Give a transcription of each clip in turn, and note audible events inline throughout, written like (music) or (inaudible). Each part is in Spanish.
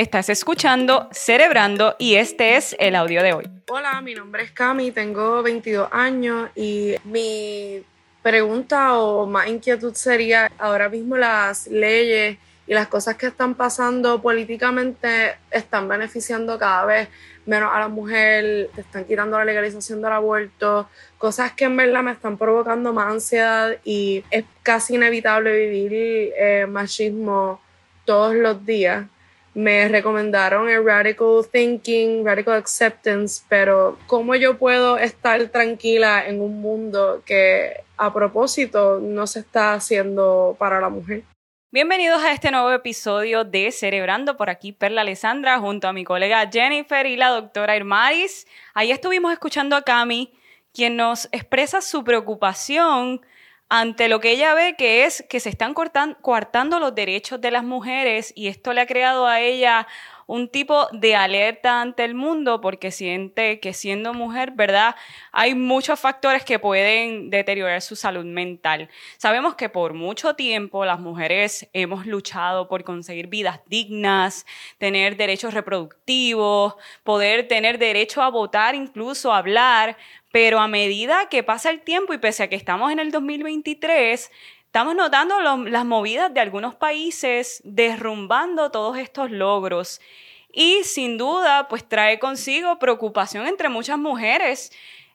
Estás escuchando Cerebrando y este es el audio de hoy. Hola, mi nombre es Cami, tengo 22 años y mi pregunta o más inquietud sería ahora mismo las leyes y las cosas que están pasando políticamente están beneficiando cada vez menos a la mujer, te están quitando la legalización del aborto, cosas que en verdad me están provocando más ansiedad y es casi inevitable vivir eh, machismo todos los días. Me recomendaron el Radical Thinking, Radical Acceptance, pero ¿cómo yo puedo estar tranquila en un mundo que a propósito no se está haciendo para la mujer? Bienvenidos a este nuevo episodio de Cerebrando. Por aquí Perla Alessandra junto a mi colega Jennifer y la doctora Irmaris. Ahí estuvimos escuchando a Cami, quien nos expresa su preocupación ante lo que ella ve que es que se están coartando los derechos de las mujeres y esto le ha creado a ella un tipo de alerta ante el mundo porque siente que siendo mujer, ¿verdad? Hay muchos factores que pueden deteriorar su salud mental. Sabemos que por mucho tiempo las mujeres hemos luchado por conseguir vidas dignas, tener derechos reproductivos, poder tener derecho a votar, incluso a hablar, pero a medida que pasa el tiempo y pese a que estamos en el 2023, Estamos notando las movidas de algunos países derrumbando todos estos logros. Y sin duda pues trae consigo preocupación entre muchas mujeres.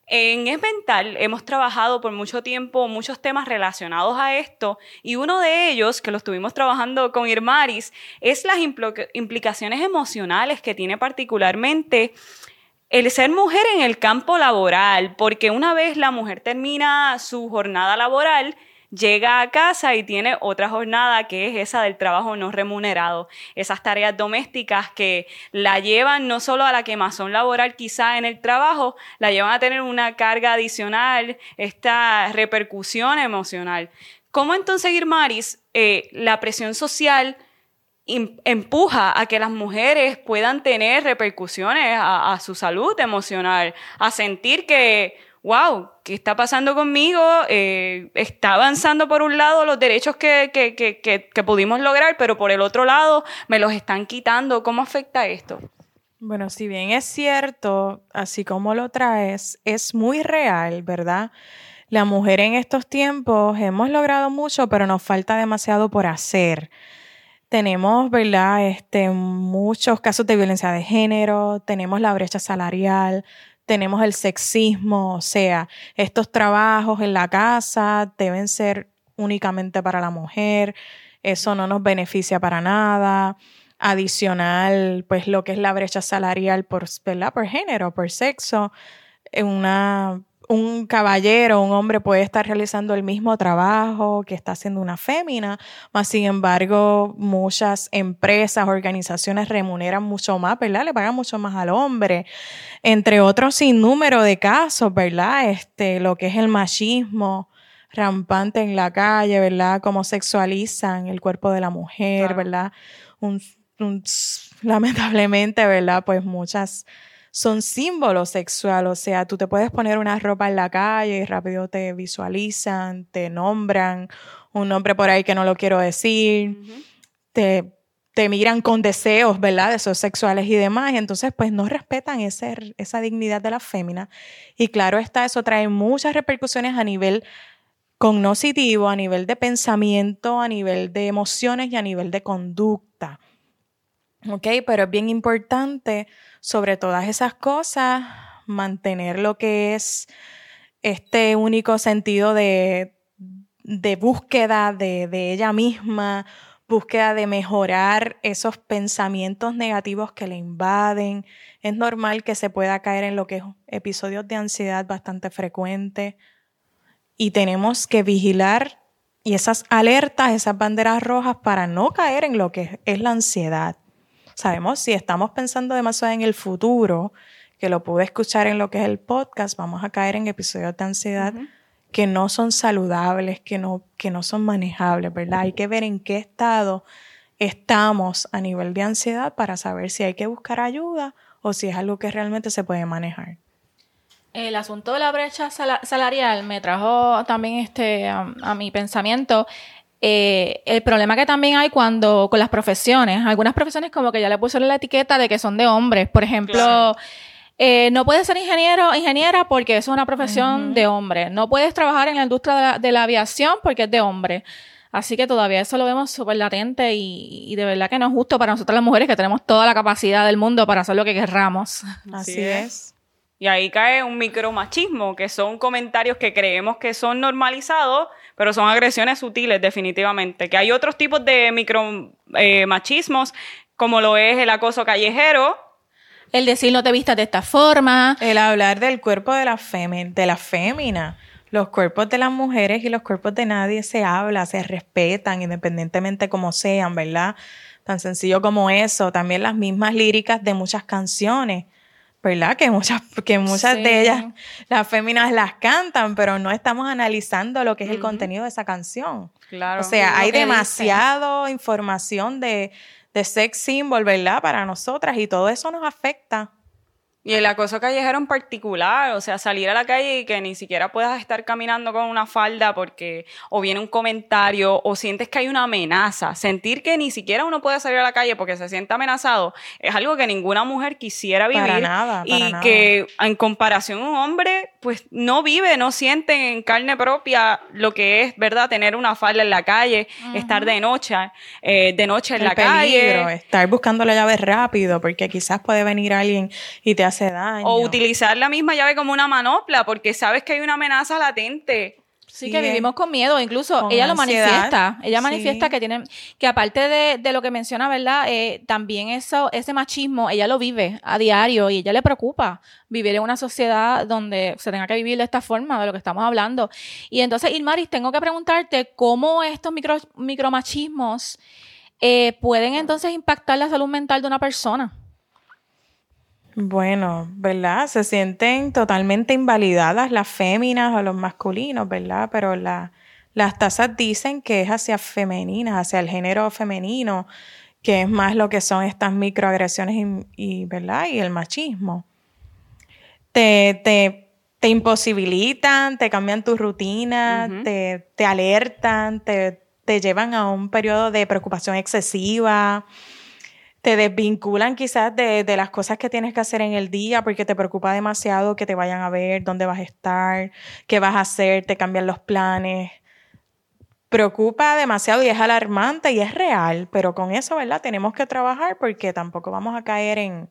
En Es Mental hemos trabajado por mucho tiempo muchos temas relacionados a esto. Y uno de ellos, que lo estuvimos trabajando con Irmaris, es las implicaciones emocionales que tiene particularmente el ser mujer en el campo laboral, porque una vez la mujer termina su jornada laboral, llega a casa y tiene otra jornada que es esa del trabajo no remunerado, esas tareas domésticas que la llevan no solo a la quemazón laboral quizá en el trabajo, la llevan a tener una carga adicional, esta repercusión emocional. ¿Cómo entonces, Irmaris, eh, la presión social empuja a que las mujeres puedan tener repercusiones a su salud emocional, a sentir que wow, ¿qué está pasando conmigo? Eh, está avanzando por un lado los derechos que, que, que, que, pudimos lograr, pero por el otro lado me los están quitando. ¿Cómo afecta esto? Bueno, si bien es cierto, así como lo traes, es muy real, ¿verdad? La mujer en estos tiempos hemos logrado mucho, pero nos falta demasiado por hacer. Tenemos, ¿verdad? Este, muchos casos de violencia de género, tenemos la brecha salarial, tenemos el sexismo, o sea, estos trabajos en la casa deben ser únicamente para la mujer, eso no nos beneficia para nada. Adicional, pues lo que es la brecha salarial por, por género, por sexo, una un caballero, un hombre puede estar realizando el mismo trabajo que está haciendo una fémina, más sin embargo muchas empresas, organizaciones remuneran mucho más, ¿verdad? Le pagan mucho más al hombre, entre otros sin número de casos, ¿verdad? Este, lo que es el machismo rampante en la calle, ¿verdad? Cómo sexualizan el cuerpo de la mujer, ¿verdad? lamentablemente, ¿verdad? Pues muchas son símbolos sexuales, o sea, tú te puedes poner una ropa en la calle y rápido te visualizan, te nombran un nombre por ahí que no lo quiero decir, te, te miran con deseos, ¿verdad? De esos sexuales y demás, entonces pues no respetan ese, esa dignidad de la fémina. Y claro está, eso trae muchas repercusiones a nivel cognoscitivo, a nivel de pensamiento, a nivel de emociones y a nivel de conducta. ¿Ok? Pero es bien importante sobre todas esas cosas, mantener lo que es este único sentido de, búsqueda de, de ella misma, búsqueda de mejorar esos pensamientos negativos que le invaden. Es normal que se pueda caer en lo que es episodios de ansiedad bastante frecuentes y tenemos que vigilar y esas alertas, esas banderas rojas para no caer en lo que es la ansiedad. Sabemos si estamos pensando demasiado en el futuro, que lo pude escuchar en lo que es el podcast, vamos a caer en episodios de ansiedad que no son saludables, que no, que no son manejables, ¿verdad? Hay que ver en qué estado estamos a nivel de ansiedad para saber si hay que buscar ayuda o si es algo que realmente se puede manejar. El asunto de la brecha salarial me trajo también este, a mi pensamiento eh, el problema que también hay cuando con las profesiones, algunas profesiones como que ya le pusieron la etiqueta de que son de hombres. Por ejemplo, eh, no puedes ser ingeniero ingeniera porque es una profesión de hombre. No puedes trabajar en la industria de la, de la aviación porque es de hombre. Así que todavía eso lo vemos súper latente y, y de verdad que no es justo para nosotras las mujeres que tenemos toda la capacidad del mundo para hacer lo que querramos. Así es. Y ahí cae un micromachismo, que son comentarios que creemos que son normalizados, pero son agresiones sutiles definitivamente. Que hay otros tipos de micromachismos, como lo es el acoso callejero, El decir no te vistas de esta forma. El hablar del cuerpo de la, de la fémina. Los cuerpos de las mujeres y los cuerpos de nadie se habla, se respetan independientemente como sean, ¿verdad? Tan sencillo como eso. También las mismas líricas de muchas canciones, ¿verdad? Que muchas, que muchas Sí. de ellas, las féminas las cantan, pero no estamos analizando lo que es el contenido de esa canción. claro. O sea, hay demasiado información de, de sex symbol, ¿verdad? Para nosotras y todo eso nos afecta. Y el acoso callejero en particular, o sea, salir a la calle y que ni siquiera puedas estar caminando con una falda porque o viene un comentario o sientes que hay una amenaza. Sentir que ni siquiera uno puede salir a la calle porque se siente amenazado es algo que ninguna mujer quisiera vivir. Para nada, para y nada. que en comparación un hombre, pues no vive, no siente en carne propia lo que es, ¿verdad? Tener una falda en la calle, estar de noche, eh, de noche en el la peligro, calle. estar buscando la llave rápido, porque quizás puede venir alguien y te hace daño. O utilizar la misma llave como una manopla, porque sabes que hay una amenaza latente. Sí, Sí, que vivimos con miedo. Incluso con ella lo ansiedad, manifiesta. Ella sí. manifiesta que tiene, que aparte de, de lo que menciona, ¿verdad? Eh, también eso, ese machismo, ella lo vive a diario y ella le preocupa vivir en una sociedad donde se tenga que vivir de esta forma, de lo que estamos hablando. Y entonces, Ilmaris, tengo que preguntarte cómo estos micro, micromachismos eh, pueden entonces impactar la salud mental de una persona. Bueno, ¿verdad? Se sienten totalmente invalidadas las féminas o los masculinos, ¿verdad? Pero la- las tasas dicen que es hacia femeninas, hacia el género femenino, que es más lo que son estas microagresiones y, y, ¿verdad? Y el machismo. Te, te, te imposibilitan, te cambian tu rutina, te, te alertan, te, te llevan a un periodo de preocupación excesiva te desvinculan quizás de, de las cosas que tienes que hacer en el día porque te preocupa demasiado que te vayan a ver, dónde vas a estar, qué vas a hacer, te cambian los planes. Preocupa demasiado y es alarmante y es real, pero con eso, ¿verdad? Tenemos que trabajar porque tampoco vamos a caer en,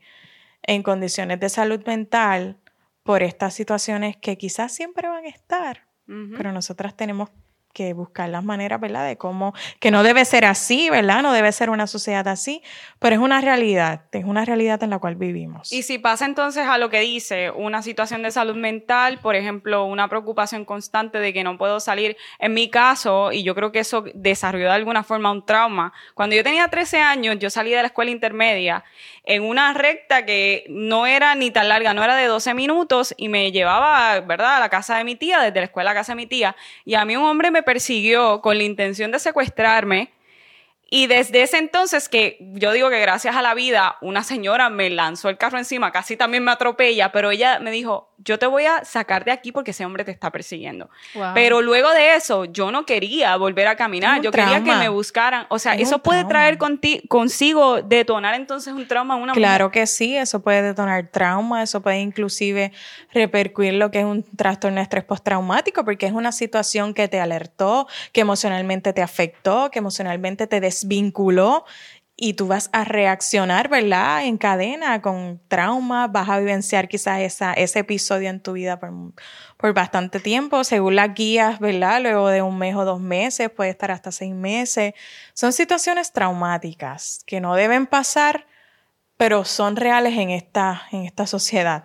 en condiciones de salud mental por estas situaciones que quizás siempre van a estar, pero nosotras tenemos que buscar las maneras, ¿verdad? De cómo, que no debe ser así, ¿verdad? No debe ser una sociedad así, pero es una realidad, es una realidad en la cual vivimos. Y si pasa entonces a lo que dice, una situación de salud mental, por ejemplo, una preocupación constante de que no puedo salir, en mi caso, y yo creo que eso desarrolló de alguna forma un trauma, cuando yo tenía 13 años, yo salí de la escuela intermedia en una recta que no era ni tan larga, no era de 12 minutos y me llevaba, ¿verdad?, a la casa de mi tía, desde la escuela a casa de mi tía, y a mí un hombre me persiguió con la intención de secuestrarme. Y desde ese entonces que yo digo que gracias a la vida una señora me lanzó el carro encima, casi también me atropella, pero ella me dijo, yo te voy a sacar de aquí porque ese hombre te está persiguiendo. Wow. Pero luego de eso yo no quería volver a caminar, yo quería que me buscaran. O sea, Es eso puede trauma. traer conti- consigo detonar entonces un trauma en una Claro que sí, eso puede detonar trauma, eso puede inclusive repercutir lo que es un trastorno de estrés postraumático, porque es una situación que te alertó, que emocionalmente te afectó, que emocionalmente te desvinculó y tú vas a reaccionar, ¿verdad? En cadena con trauma, vas a vivenciar quizás esa, ese episodio en tu vida por, por bastante tiempo, según las guías, ¿verdad? Luego de un mes o dos meses, puede estar hasta seis meses. Son situaciones traumáticas que no deben pasar pero son reales en esta, en esta sociedad.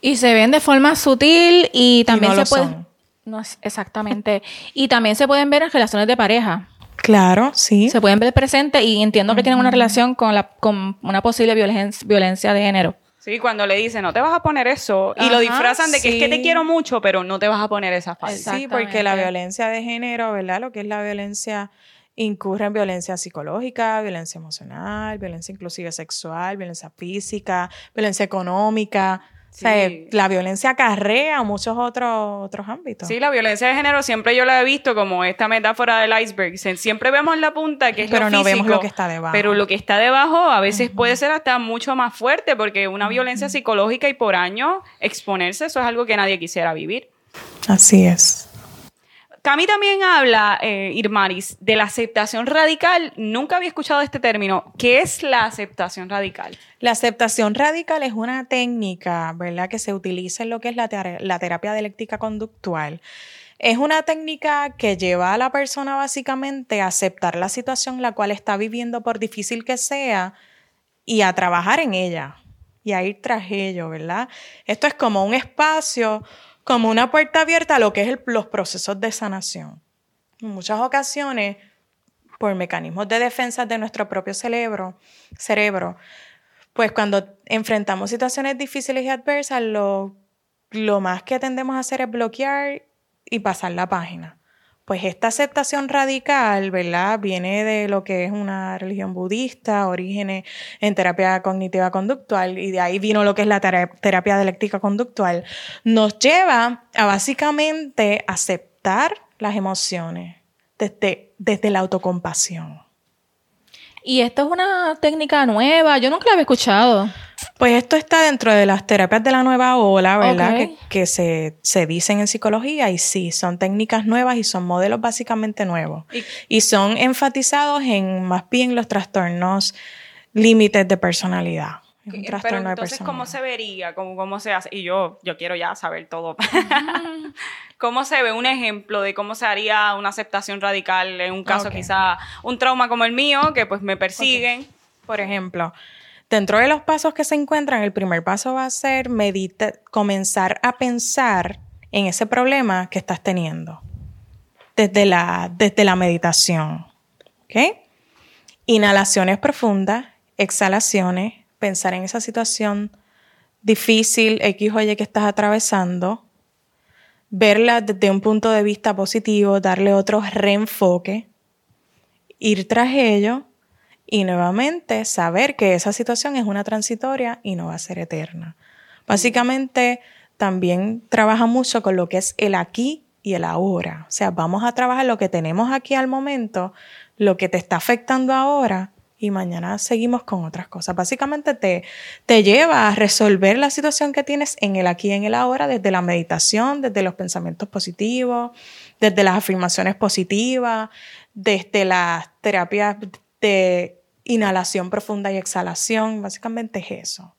Y se ven de forma sutil y también no se pueden. No exactamente. y también se pueden ver en relaciones de pareja. Claro, sí. Se pueden ver presentes y entiendo que tienen una relación con, la, con una posible violencia, violencia de género. Sí, cuando le dicen, no te vas a poner eso, y lo disfrazan de que es que te quiero mucho, pero no te vas a poner esa falda. Sí, porque la violencia de género, ¿verdad? Lo que es la violencia incurre en violencia psicológica, violencia emocional, violencia inclusive sexual, violencia física, violencia económica. O sea, la violencia acarrea muchos otros, otros ámbitos. Sí, la violencia de género siempre yo la he visto como esta metáfora del iceberg. Siempre vemos la punta, que es pero lo no físico, vemos lo que está debajo. Pero lo que está debajo a veces puede ser hasta mucho más fuerte, porque una violencia psicológica y por año exponerse, eso es algo que nadie quisiera vivir. Así es. Cami también habla, eh, Irmaris, de la aceptación radical. Nunca había escuchado este término. ¿Qué es la aceptación radical? La aceptación radical es una técnica, ¿verdad?, que se utiliza en lo que es la, la terapia dialéctica conductual. Es una técnica que lleva a la persona básicamente a aceptar la situación la cual está viviendo por difícil que sea y a trabajar en ella y a ir tras ello, ¿verdad? Esto es como un espacio como una puerta abierta a lo que es los procesos de sanación. En muchas ocasiones, por mecanismos de defensa de nuestro propio cerebro, cerebro pues cuando enfrentamos situaciones difíciles y adversas, lo, lo más que tendemos a hacer es bloquear y pasar la página. Pues esta aceptación radical, ¿verdad? Viene de lo que es una religión budista, orígenes en terapia cognitiva conductual, y de ahí vino lo que es la terapia dialéctica conductual. Nos lleva a básicamente aceptar las emociones desde, desde la autocompasión. Y esto es una técnica nueva, yo nunca la había escuchado. Pues esto está dentro de las terapias de la nueva ola, ¿verdad? Que, se, dicen en psicología y sí, son técnicas nuevas y son modelos básicamente nuevos. Y, son enfatizados en más bien los trastornos límites de personalidad. Pero entonces, ¿cómo se vería? ¿Cómo, ¿Cómo se hace? Y yo, yo quiero ya saber todo. (laughs) ¿Cómo se ve un ejemplo de cómo se haría una aceptación radical en un caso quizá un trauma como el mío, que pues me persiguen? Por ejemplo, Dentro de los pasos que se encuentran, el primer paso va a ser medita comenzar a pensar en ese problema que estás teniendo desde la, desde la meditación. ¿Ok? Inhalaciones profundas, exhalaciones, pensar en esa situación difícil, X o Y que estás atravesando, verla desde un punto de vista positivo, darle otro reenfoque, ir tras ello y nuevamente saber que esa situación es una transitoria y no va a ser eterna. Básicamente también trabaja mucho con lo que es el aquí y el ahora. O sea, vamos a trabajar lo que tenemos aquí al momento, lo que te está afectando ahora y mañana seguimos con otras cosas. Básicamente te, te lleva a resolver la situación que tienes en el aquí y en el ahora desde la meditación, desde los pensamientos positivos, desde las afirmaciones positivas, desde las terapias de inhalación profunda y exhalación, básicamente es eso.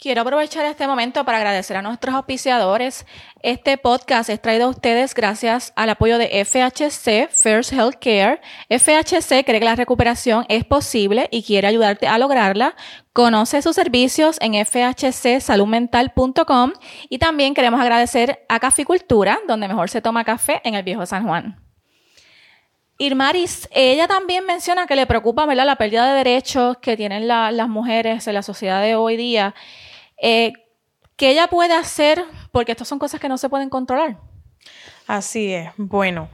Quiero aprovechar este momento para agradecer a nuestros auspiciadores. Este podcast es traído a ustedes gracias al apoyo de FHC, First Healthcare. FHC cree que la recuperación es posible y quiere ayudarte a lograrla. Conoce sus servicios en fhcsaludmental.com y también queremos agradecer a Caficultura, donde mejor se toma café en el Viejo San Juan. Irmaris, ella también menciona que le preocupa la pérdida de derechos que tienen las mujeres en la sociedad de hoy día. Eh, ¿Qué ella puede hacer? Porque estas son cosas que no se pueden controlar. Así es. Bueno,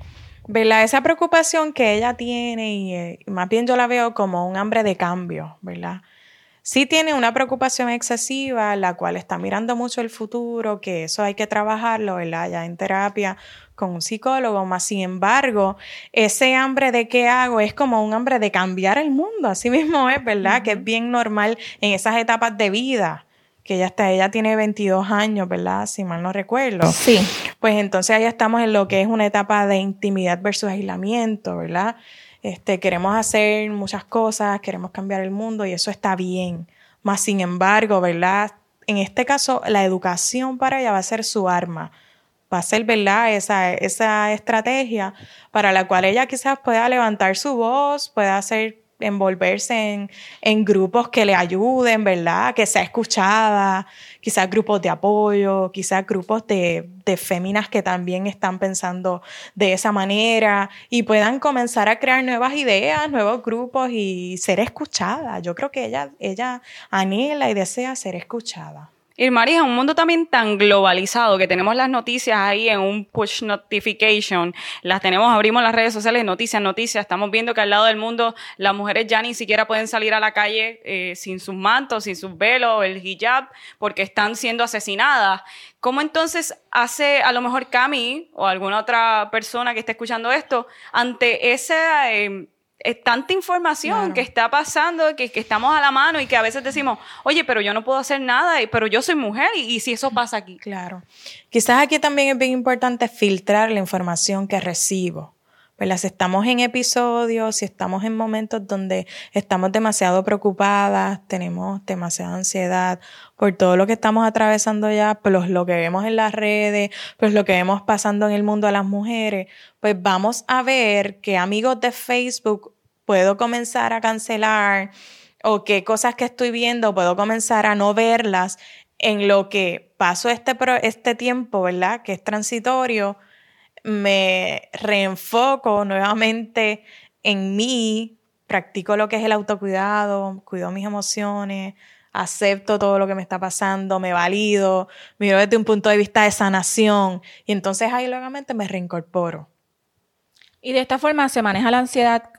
¿verdad? Esa preocupación que ella tiene, y eh, más bien yo la veo como un hambre de cambio, ¿verdad? Sí tiene una preocupación excesiva, la cual está mirando mucho el futuro, que eso hay que trabajarlo, ¿verdad? Ya en terapia con un psicólogo, más sin embargo, ese hambre de qué hago es como un hambre de cambiar el mundo, así mismo es, ¿verdad? Que es bien normal en esas etapas de vida que ella está, ella tiene 22 años, ¿verdad? Si mal no recuerdo. Sí. Pues entonces ahí estamos en lo que es una etapa de intimidad versus aislamiento, ¿verdad? Este, queremos hacer muchas cosas, queremos cambiar el mundo y eso está bien. Más sin embargo, ¿verdad? En este caso, la educación para ella va a ser su arma va a ser, ¿verdad? Esa, esa estrategia para la cual ella quizás pueda levantar su voz, pueda hacer envolverse en, grupos que le ayuden, ¿verdad? Que sea escuchada, quizás grupos de apoyo, quizás grupos de, de féminas que también están pensando de esa manera y puedan comenzar a crear nuevas ideas, nuevos grupos y ser escuchada. Yo creo que ella, ella anhela y desea ser escuchada. Irmaris, en un mundo también tan globalizado que tenemos las noticias ahí en un push notification, las tenemos, abrimos las redes sociales, noticias, noticias, estamos viendo que al lado del mundo las mujeres ya ni siquiera pueden salir a la calle eh, sin sus mantos, sin sus velos, el hijab, porque están siendo asesinadas. ¿Cómo entonces hace a lo mejor Cami o alguna otra persona que esté escuchando esto ante ese... Eh, es tanta información que está pasando, que, que, estamos a la mano y que a veces decimos, oye, pero yo no puedo hacer nada, pero yo soy mujer y, si eso pasa aquí. Claro. Quizás aquí también es bien importante filtrar la información que recibo. ¿verdad? Si estamos en episodios, si estamos en momentos donde estamos demasiado preocupadas, tenemos demasiada ansiedad por todo lo que estamos atravesando ya, pues lo que vemos en las redes, pues lo que vemos pasando en el mundo a las mujeres, pues vamos a ver que amigos de Facebook puedo comenzar a cancelar o qué cosas que estoy viendo puedo comenzar a no verlas en lo que paso este, este tiempo, ¿verdad? Que es transitorio, me reenfoco nuevamente en mí, practico lo que es el autocuidado, cuido mis emociones, acepto todo lo que me está pasando, me valido, miro desde un punto de vista de sanación y entonces ahí nuevamente me reincorporo. Y de esta forma se maneja la ansiedad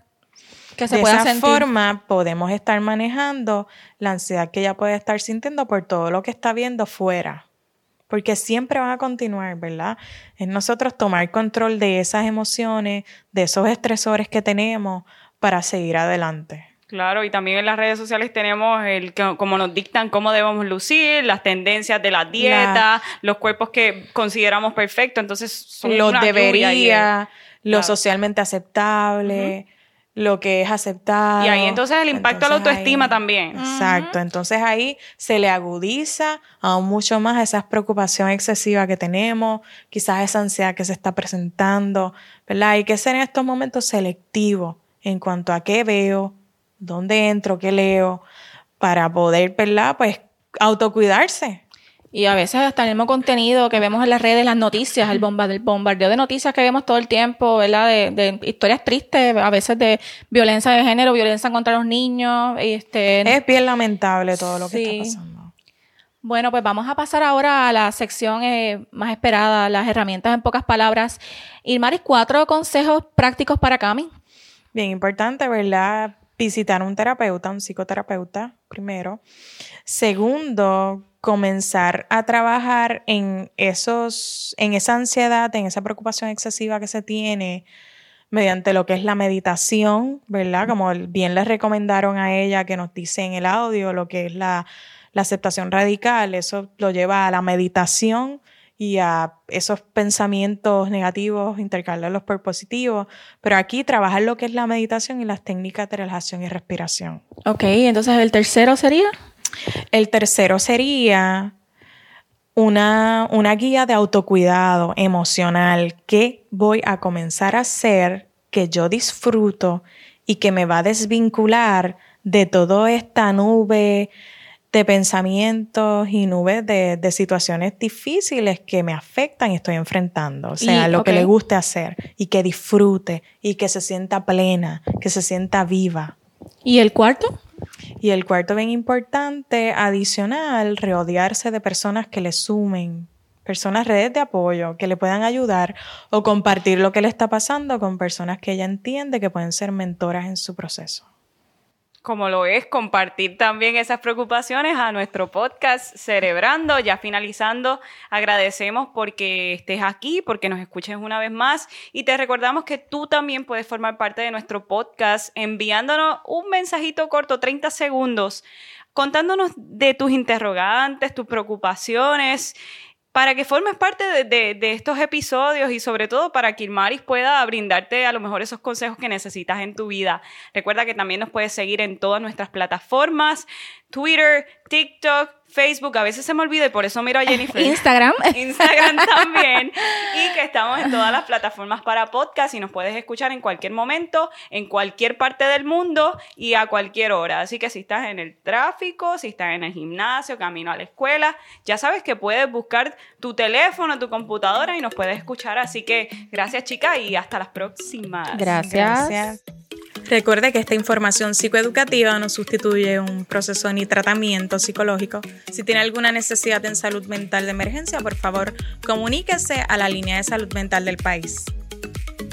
que se de esa forma podemos estar manejando la ansiedad que ella puede estar sintiendo por todo lo que está viendo fuera. Porque siempre van a continuar, ¿verdad? Es nosotros tomar control de esas emociones, de esos estresores que tenemos para seguir adelante. Claro, y también en las redes sociales tenemos el como nos dictan cómo debemos lucir, las tendencias de la dieta, los cuerpos que consideramos perfectos, entonces son lo debería, lo socialmente aceptable lo que es aceptado. Y ahí entonces el impacto a la autoestima también. Exacto, entonces ahí se le agudiza aún mucho más esa preocupación excesiva que tenemos, quizás esa ansiedad que se está presentando, ¿verdad? Hay que ser en estos momentos selectivos en cuanto a qué veo, dónde entro, qué leo, para poder, ¿verdad? Pues autocuidarse, y a veces hasta el mismo contenido que vemos en las redes, las noticias, el, bombardeo de noticias que vemos todo el tiempo, ¿verdad? De, historias tristes, a veces de violencia de género, violencia contra los niños. Este, es bien lamentable todo lo que está pasando. Bueno, pues vamos a pasar ahora a la sección eh, más esperada, las herramientas en pocas palabras. Irmaris, cuatro consejos prácticos para Cami. Bien importante, ¿verdad? Visitar un terapeuta, un psicoterapeuta, primero. Segundo, comenzar a trabajar en esos, en esa ansiedad, en esa preocupación excesiva que se tiene mediante lo que es la meditación, ¿verdad? Como bien les recomendaron a ella que nos dice en el audio lo que es la, la aceptación radical, eso lo lleva a la meditación y a esos pensamientos negativos, intercalarlos por positivos. Pero aquí trabajar lo que es la meditación y las técnicas de relajación y respiración. Ok, entonces el tercero sería. El tercero sería una, una guía de autocuidado emocional que voy a comenzar a hacer, que yo disfruto y que me va a desvincular de toda esta nube de pensamientos y nubes de, de, situaciones difíciles que me afectan y estoy enfrentando. O sea, lo que le guste hacer y que disfrute y que se sienta plena, que se sienta viva. ¿Y el cuarto? Y el cuarto bien importante, adicional, rodearse de personas que le sumen, personas redes de apoyo que le puedan ayudar o compartir lo que le está pasando con personas que ella entiende que pueden ser mentoras en su proceso como lo es compartir también esas preocupaciones a nuestro podcast Cerebrando. Ya finalizando, agradecemos porque estés aquí, porque nos escuches una vez más y te recordamos que tú también puedes formar parte de nuestro podcast enviándonos un mensajito corto, 30 segundos, contándonos de tus interrogantes, tus preocupaciones para que formes parte de, estos episodios y sobre todo para que Ilmaris pueda brindarte a lo mejor esos consejos que necesitas en tu vida. Recuerda que también nos puedes seguir en todas nuestras plataformas, Twitter, TikTok, Facebook, a veces se me olvida y por eso miro a Jennifer. Instagram. (laughs) Instagram también. (laughs) y que estamos en todas las plataformas para podcast y nos puedes escuchar en cualquier momento, en cualquier parte del mundo y a cualquier hora. Así que si estás en el tráfico, si estás en el gimnasio, camino a la escuela, ya sabes que puedes buscar tu teléfono, tu computadora y nos puedes escuchar. Así que gracias chicas y hasta las próximas. Gracias. gracias. Recuerde que esta información psicoeducativa no sustituye un proceso ni tratamiento psicológico. Si tiene alguna necesidad en salud mental de emergencia, por favor, comuníquese a la línea de salud mental del país.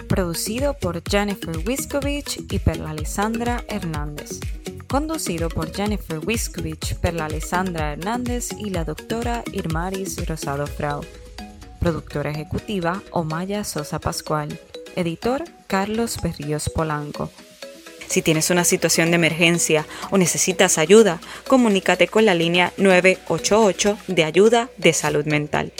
Producido por Jennifer Wiskovich y Perla Alessandra Hernández. Conducido por Jennifer Wiskovich, Perla Alessandra Hernández y la doctora Irmaris Rosado Frau. Productora ejecutiva Omaya Sosa Pascual. Editor Carlos Berríos Polanco. Si tienes una situación de emergencia o necesitas ayuda, comunícate con la línea 988 de ayuda de salud mental.